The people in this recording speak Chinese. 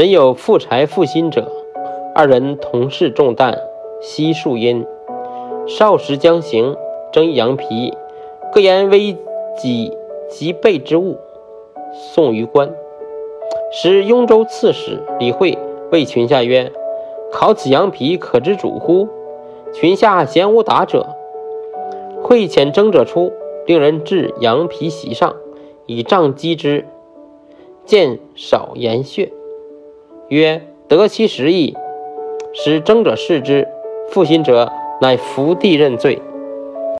人有负财负心者，二人同是重担，悉数因。少时将行，争一羊皮，各言危己及备之物，送于官。时雍州刺史李惠谓群下曰：“考此羊皮，可知主乎？”群下咸无答者。会遣征者出，令人置羊皮席上，以杖击之，见少言血。曰：“得其实意。”使征者视之，负心者乃伏地认罪。